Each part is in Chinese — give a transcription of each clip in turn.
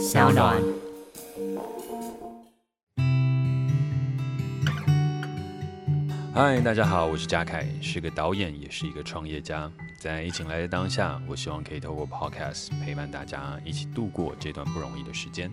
小暖。嗨，大家好，我是嘉凯，是个导演，也是一个创业家。在疫情来的当下，我希望可以透过 Podcast 陪伴大家一起度过这段不容易的时间。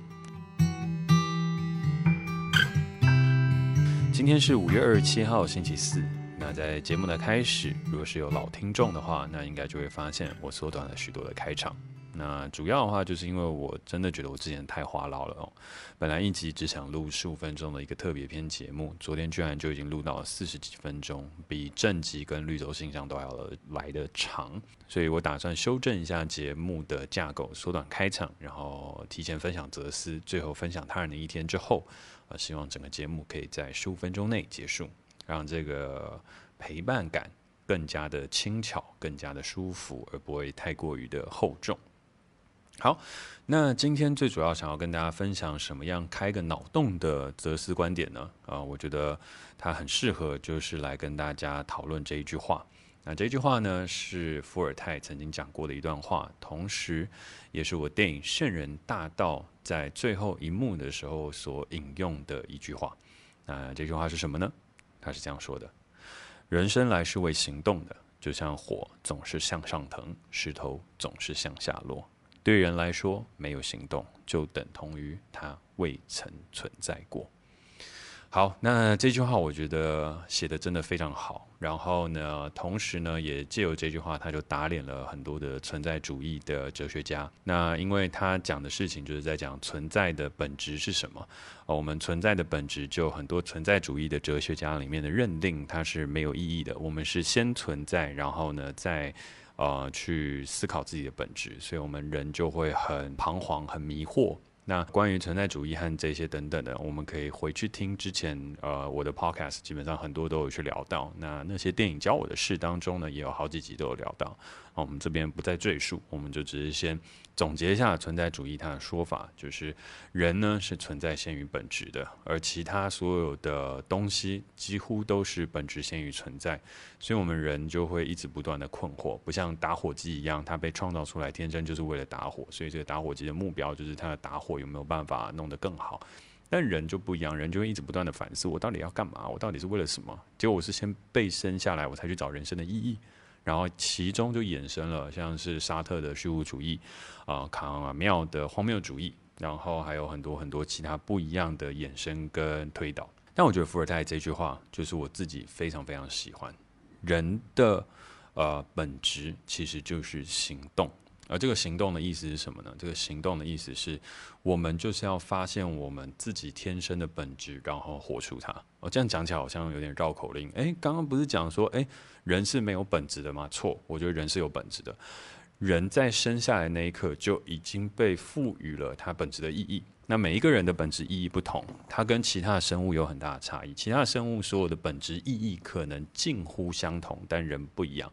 今天是五月二十七号，星期四。那在节目的开始，如果是有老听众的话，那应该就会发现我缩短了许多的开场。那主要的话，就是因为我真的觉得我之前太话唠了哦。本来一集只想录十五分钟的一个特别篇节目，昨天居然就已经录到了四十几分钟，比正集跟绿洲信箱都要来得长。所以我打算修正一下节目的架构，缩短开场，然后提前分享哲思，最后分享他人的一天之后，呃，希望整个节目可以在十五分钟内结束，让这个陪伴感更加的轻巧，更加的舒服，而不会太过于的厚重。好，那今天最主要想要跟大家分享什么样开个脑洞的哲思观点呢？啊、我觉得它很适合，就是来跟大家讨论这一句话。那这句话呢，是伏尔泰曾经讲过的一段话，同时也是我电影《圣人大道》在最后一幕的时候所引用的一句话。那这句话是什么呢？他是这样说的：“人生来是为行动的，就像火总是向上腾，石头总是向下落。”对人来说，没有行动就等同于他未曾存在过。好，那这句话我觉得写得真的非常好。然后呢，同时呢，也借由这句话，他就打脸了很多的存在主义的哲学家。那因为他讲的事情就是在讲存在的本质是什么。我们存在的本质，就很多存在主义的哲学家里面的认定，它是没有意义的。我们是先存在，然后呢，再。呃，去思考自己的本质，所以我们人就会很彷徨、很迷惑。那关于存在主义和这些等等的，我们可以回去听之前呃我的 podcast，基本上很多都有去聊到。那那些电影教我的事当中呢，也有好几集都有聊到。我们这边不再赘述，我们就只是先总结一下存在主义它的说法，就是人呢是存在先于本质的，而其他所有的东西几乎都是本质先于存在，所以我们人就会一直不断的困惑，不像打火机一样，它被创造出来天生就是为了打火，所以这个打火机的目标就是它的打火有没有办法弄得更好。但人就不一样，人就会一直不断的反思，我到底要干嘛？我到底是为了什么？结果我是先被生下来，我才去找人生的意义。然后其中就衍生了像是沙特的虚无主义，啊、呃，卡妙的荒谬主义，然后还有很多很多其他不一样的衍生跟推导。但我觉得伏尔泰这句话就是我自己非常非常喜欢，人的呃本质其实就是行动。而这个行动的意思是什么呢？这个行动的意思是，我们就是要发现我们自己天生的本质，然后活出它。哦，这样讲起来好像有点绕口令。诶，刚刚不是讲说，诶，人是没有本质的吗？错，我觉得人是有本质的。人在生下来那一刻就已经被赋予了它本质的意义。那每一个人的本质意义不同，它跟其他的生物有很大的差异。其他的生物所有的本质意义可能近乎相同，但人不一样。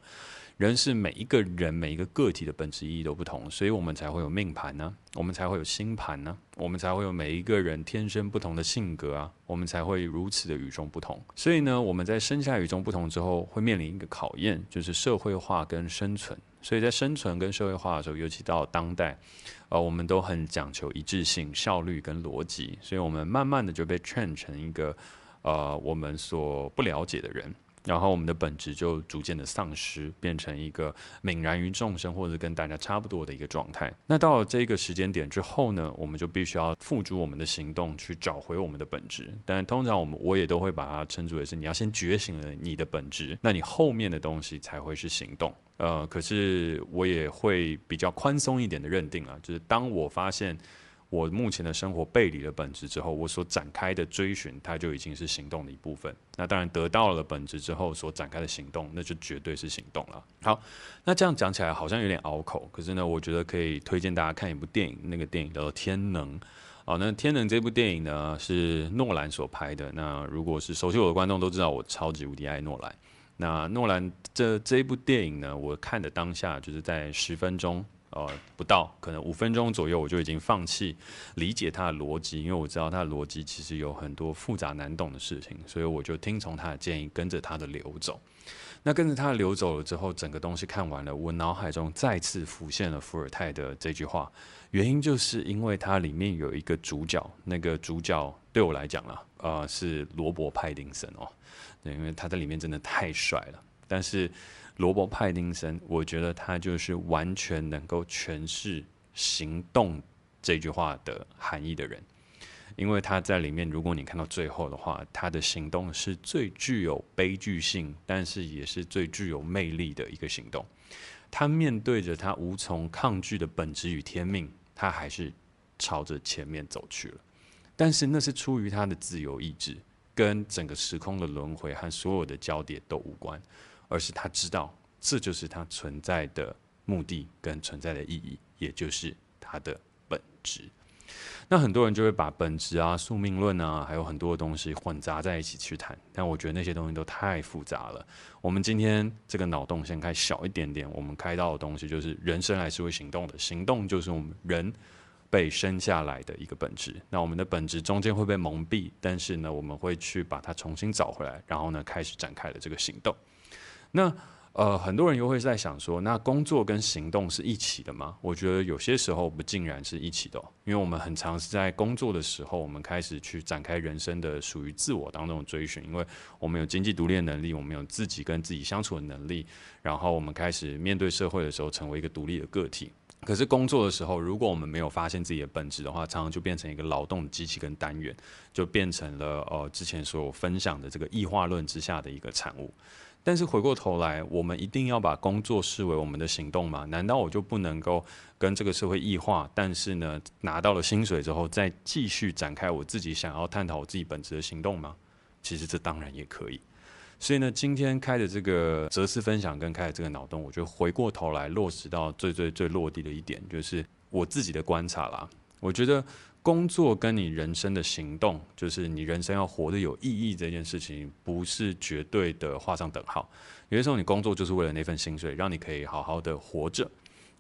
人是每一个人每一个个体的本质意义都不同，所以我们才会有命盘呢，我们才会有星盘呢，我们才会有每一个人天生不同的性格啊，我们才会如此的与众不同。所以呢，我们在生下与众不同之后，会面临一个考验，就是社会化跟生存。所以在生存跟社会化的时候，尤其到当代，呃，我们都很讲求一致性、效率跟逻辑，所以我们慢慢的就被 train 成一个呃我们所不了解的人。然后我们的本质就逐渐的丧失，变成一个泯然于众生，或者跟大家差不多的一个状态。那到了这个时间点之后呢，我们就必须要付诸我们的行动去找回我们的本质。但通常我们我也都会把它称之为是你要先觉醒了你的本质，那你后面的东西才会是行动。呃，可是我也会比较宽松一点的认定啊，就是当我发现。我目前的生活背离了本质之后，我所展开的追寻，它就已经是行动的一部分。那当然得到了本质之后所展开的行动，那就绝对是行动了。好，那这样讲起来好像有点拗口，可是呢，我觉得可以推荐大家看一部电影，那个电影叫做《天能》。好，那《天能》这部电影呢是诺兰所拍的。那如果是熟悉我的观众都知道，我超级无敌爱诺兰。那诺兰这这一部电影呢，我看的当下就是在十分钟。呃，不到可能五分钟左右，我就已经放弃理解他的逻辑，因为我知道他的逻辑其实有很多复杂难懂的事情，所以我就听从他的建议，跟着他的流走。那跟着他流走了之后，整个东西看完了，我脑海中再次浮现了伏尔泰的这句话，原因就是因为它里面有一个主角，那个主角对我来讲了，呃，是罗伯派丁森哦，对，因为他在里面真的太帅了，但是。罗伯·派丁森，我觉得他就是完全能够诠释“行动”这句话的含义的人，因为他在里面，如果你看到最后的话，他的行动是最具有悲剧性，但是也是最具有魅力的一个行动。他面对着他无从抗拒的本质与天命，他还是朝着前面走去了。但是那是出于他的自由意志，跟整个时空的轮回和所有的交叠都无关。而是他知道，这就是他存在的目的跟存在的意义，也就是他的本质。那很多人就会把本质啊、宿命论啊，还有很多的东西混杂在一起去谈，但我觉得那些东西都太复杂了。我们今天这个脑洞先开小一点点，我们开到的东西就是人生还是会行动的，行动就是我们人被生下来的一个本质。那我们的本质中间会被蒙蔽，但是呢，我们会去把它重新找回来，然后呢，开始展开了这个行动。那呃，很多人又会在想说，那工作跟行动是一起的吗？我觉得有些时候不尽然是一起的，因为我们很常是在工作的时候，我们开始去展开人生的属于自我当中的追寻，因为我们有经济独立的能力，我们有自己跟自己相处的能力，然后我们开始面对社会的时候，成为一个独立的个体。可是工作的时候，如果我们没有发现自己的本质的话，常常就变成一个劳动的机器跟单元，就变成了呃之前所有分享的这个异化论之下的一个产物。但是回过头来，我们一定要把工作视为我们的行动吗？难道我就不能够跟这个社会异化？但是呢，拿到了薪水之后，再继续展开我自己想要探讨我自己本质的行动吗？其实这当然也可以。所以呢，今天开的这个哲思分享跟开的这个脑洞，我就回过头来落实到最最最落地的一点，就是我自己的观察啦。我觉得。工作跟你人生的行动，就是你人生要活得有意义这件事情，不是绝对的画上等号。有些时候，你工作就是为了那份薪水，让你可以好好的活着，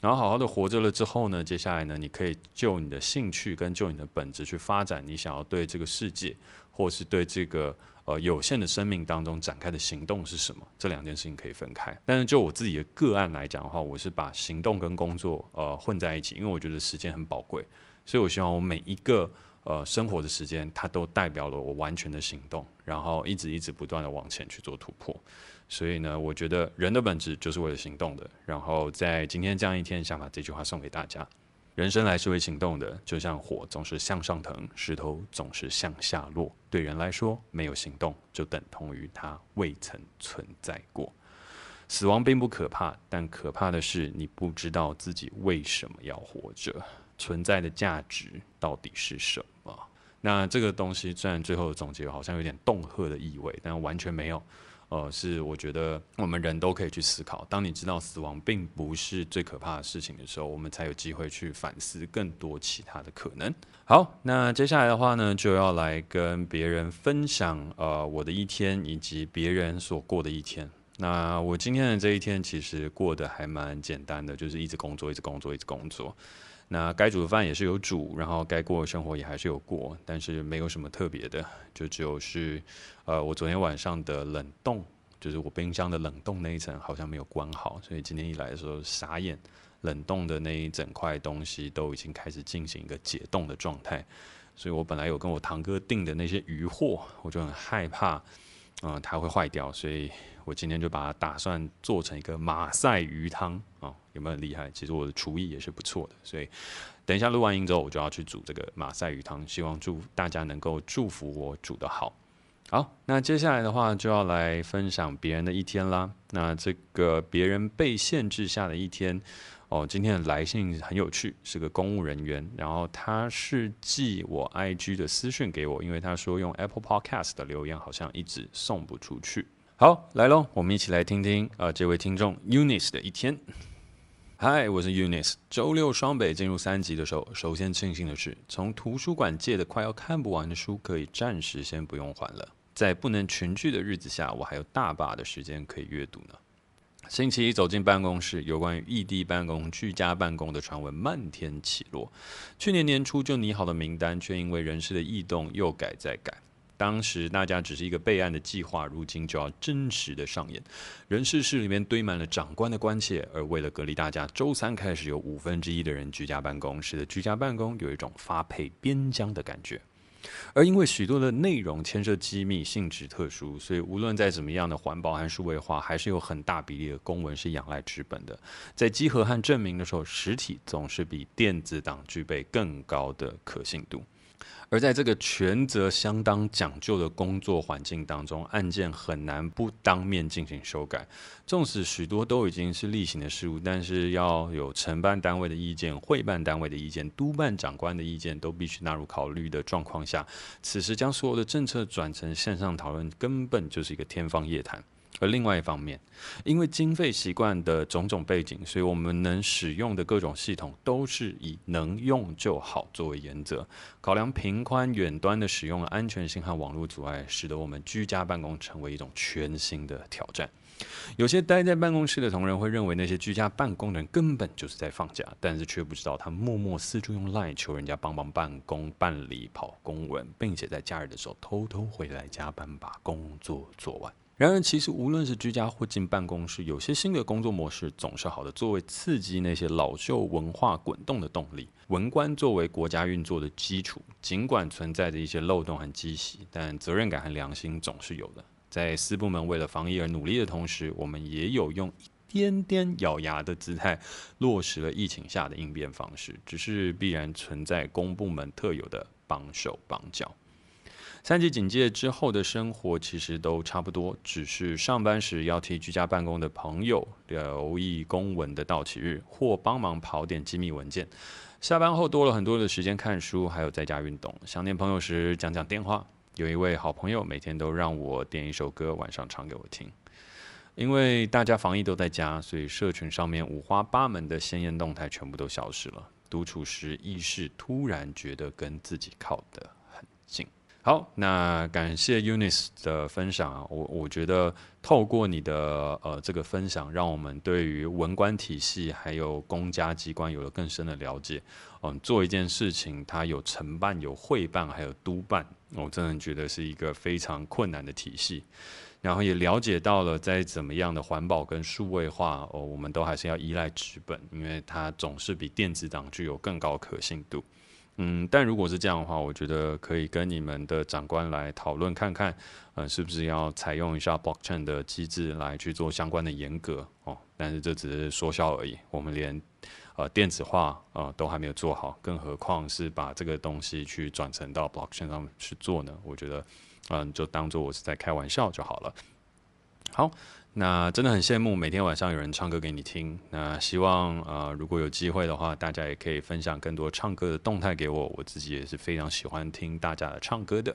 然后好好的活着了之后呢，接下来呢，你可以就你的兴趣跟就你的本质去发展你想要对这个世界，或是对这个呃有限的生命当中展开的行动是什么？这两件事情可以分开。但是就我自己的个案来讲的话，我是把行动跟工作呃混在一起，因为我觉得时间很宝贵。所以，我希望我每一个呃生活的时间，它都代表了我完全的行动，然后一直一直不断的往前去做突破。所以呢，我觉得人的本质就是为了行动的。然后在今天这样一天，想把这句话送给大家：人生来是为行动的，就像火总是向上腾，石头总是向下落。对人来说，没有行动就等同于他未曾存在过。死亡并不可怕，但可怕的是你不知道自己为什么要活着。存在的价值到底是什么？那这个东西虽然最后的总结好像有点恫吓的意味，但完全没有。呃，是我觉得我们人都可以去思考。当你知道死亡并不是最可怕的事情的时候，我们才有机会去反思更多其他的可能。好，那接下来的话呢，就要来跟别人分享呃我的一天以及别人所过的一天。那我今天的这一天其实过得还蛮简单的，就是一直工作，一直工作，一直工作。那该煮的饭也是有煮，然后该过的生活也还是有过，但是没有什么特别的，就只有是，呃，我昨天晚上的冷冻，就是我冰箱的冷冻那一层好像没有关好，所以今天一来的时候傻眼，冷冻的那一整块东西都已经开始进行一个解冻的状态，所以我本来有跟我堂哥订的那些鱼货，我就很害怕，嗯、它会坏掉，所以。我今天就把它打算做成一个马赛鱼汤啊，有没有很厉害？其实我的厨艺也是不错的，所以等一下录完音之后，我就要去煮这个马赛鱼汤，希望祝大家能够祝福我煮的好。好，那接下来的话就要来分享别人的一天啦。那这个别人被限制下的一天哦，今天的来信很有趣，是个公务人员，然后他是寄我 IG 的私讯给我，因为他说用 Apple Podcast 的留言好像一直送不出去。好，来喽，我们一起来听听、呃，这位听众 Eunice 的一天。嗨，我是 Eunice。周六双北进入三级的时候，首先庆幸的是，从图书馆借的快要看不完的书，可以暂时先不用还了。在不能群聚的日子下，我还有大把的时间可以阅读呢。星期一走进办公室，有关于异地办公、居家办公的传闻漫天起落。去年年初就拟好的名单，却因为人事的异动又改再改。当时大家只是一个备案的计划，如今就要真实的上演。人事室里面堆满了长官的关切，而为了隔离大家，周三开始有五分之一的人居家办公，使得居家办公有一种发配边疆的感觉。而因为许多的内容牵涉机密、性质特殊，所以无论在怎么样的环保和数位化，还是有很大比例的公文是仰赖纸本的。在稽核和证明的时候，实体总是比电子档具备更高的可信度。而在这个权责相当讲究的工作环境当中，案件很难不当面进行修改。纵使许多都已经是例行的事务，但是要有承办单位的意见、会办单位的意见、督办长官的意见，都必须纳入考虑的状况下，此时将所有的政策转成线上讨论，根本就是一个天方夜谭。而另外一方面，因为经费习惯的种种背景，所以我们能使用的各种系统都是以能用就好作为原则。考量频宽、远端的使用安全性和网络阻碍，使得我们居家办公成为一种全新的挑战。有些待在办公室的同仁会认为那些居家办公的人根本就是在放假，但是却不知道他默默四处用 LINE 求人家帮忙办公、办理跑公文，并且在假日的时候偷偷回来加班把工作做完。然而，其实无论是居家或进办公室，有些新的工作模式总是好的，作为刺激那些老旧文化滚动的动力。文官作为国家运作的基础，尽管存在着一些漏洞和积习，但责任感和良心总是有的。在私部门为了防疫而努力的同时，我们也有用一点点咬牙的姿态落实了疫情下的应变方式，只是必然存在公部门特有的绑手绑脚。三级警戒之后的生活其实都差不多，只是上班时要替居家办公的朋友留意公文的到期日，或帮忙跑点机密文件。下班后多了很多的时间看书，还有在家运动。想念朋友时讲讲电话。有一位好朋友每天都让我点一首歌，晚上唱给我听。因为大家防疫都在家，所以社群上面五花八门的鲜艳动态全部都消失了。独处时，意识突然觉得跟自己靠得很近。好，那感谢 Unis 的分享啊，我我觉得透过你的呃这个分享，让我们对于文官体系还有公家机关有了更深的了解。嗯，做一件事情，它有承办、有会办，还有督办，我真的觉得是一个非常困难的体系。然后也了解到了，在怎么样的环保跟数位化，哦，我们都还是要依赖纸本，因为它总是比电子档具有更高可信度。嗯，但如果是这样的话，我觉得可以跟你们的长官来讨论看看，呃，是不是要采用一下 blockchain 的机制来去做相关的严格哦？但是这只是说笑而已，我们连呃电子化呃都还没有做好，更何况是把这个东西去转成到 blockchain 上去做呢？我觉得，嗯、就当做我是在开玩笑就好了。好。那真的很羡慕每天晚上有人唱歌给你听。那希望呃，如果有机会的话，大家也可以分享更多唱歌的动态给我。我自己也是非常喜欢听大家的唱歌的。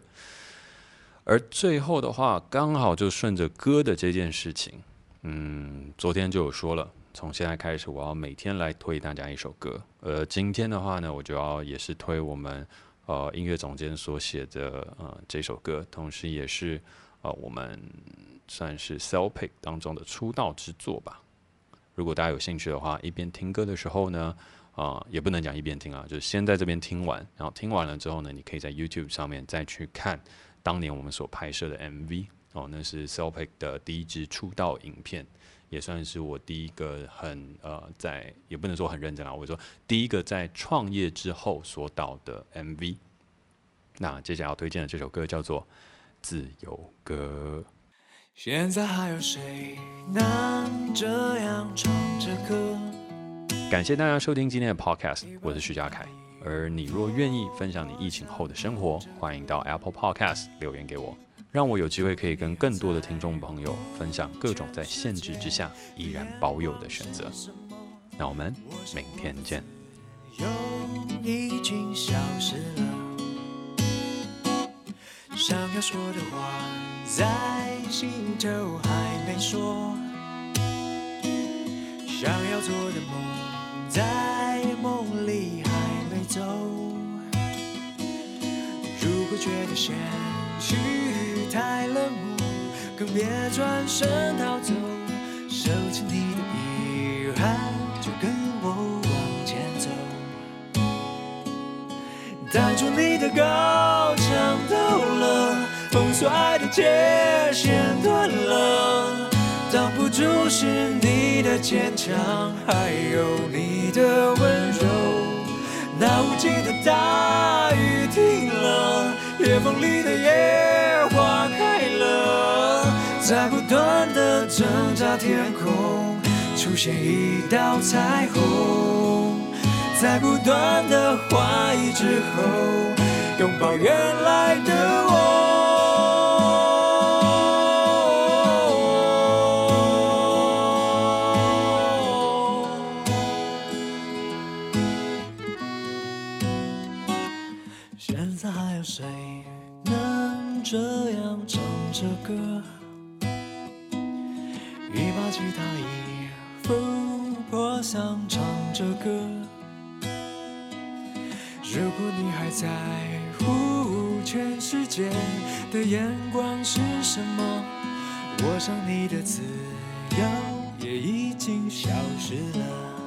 而最后的话，刚好就顺着歌的这件事情，嗯，昨天就有说了，从现在开始我要每天来推大家一首歌。呃今天的话呢，我就要也是推我们呃音乐总监所写的呃这首歌，同时也是呃我们。算是 Cellpick 当中的出道之作吧。如果大家有兴趣的话，一边听歌的时候呢，啊、呃，也不能讲一边听啊，就是先在这边听完，然后听完了之后呢，你可以在 YouTube 上面再去看当年我们所拍摄的 MV 哦，那是 Cellpick 的第一支出道影片，也算是我第一个很呃，在也不能说很认真啊，我说第一个在创业之后所导的 MV。那接下来要推荐的这首歌叫做《自由歌》。现在还有谁能这样唱着歌？感谢大家收听今天的 Podcast，我是徐佳凯。而你若愿意分享你疫情后的生活，欢迎到 Apple Podcast 留言给我，让我有机会可以跟更多的听众朋友分享各种在限制之下依然保有的选择。那我们明天见。已经消失了，想要说的话。在心头还没说，想要做的梦在梦里还没走。如果觉得现实太冷漠，更别转身逃走。收起你的遗憾，就跟我往前走。当初你的高墙倒了，封锁爱的界限断了，挡不住是你的坚强，还有你的温柔。那无尽的大雨停了，裂缝里的野花开了，在不断的挣扎，天空出现一道彩虹。在不断的怀疑之后，拥抱原来的我想，唱着歌。如果你还在乎全世界的眼光是什么，我想你的自由也已经消失了。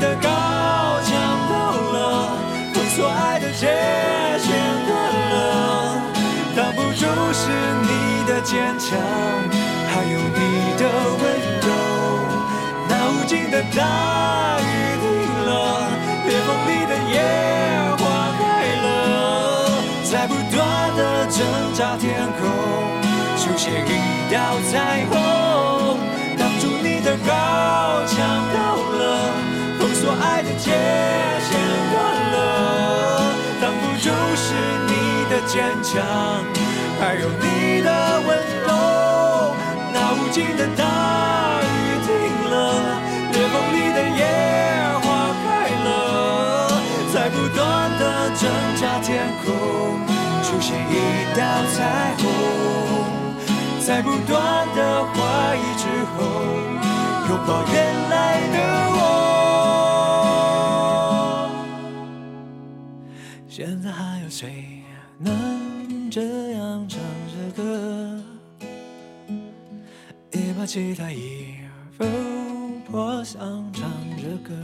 的高墙倒了，我所爱的界限断了，挡不住是你的坚强，还有你的温柔。那无尽的大雨停了，裂缝里的野花开了，在不断的挣扎，天空出现一道彩虹。当初你的高墙倒了。所爱的界限断了，挡不住是你的坚强，还有你的温柔。那无尽的大雨停了，裂缝里的野花开了，在不断的挣扎，天空出现一道彩虹，在不断的怀疑之后，拥抱原来的现在还有谁能这样唱着歌？一把吉他，一副破想，唱着歌。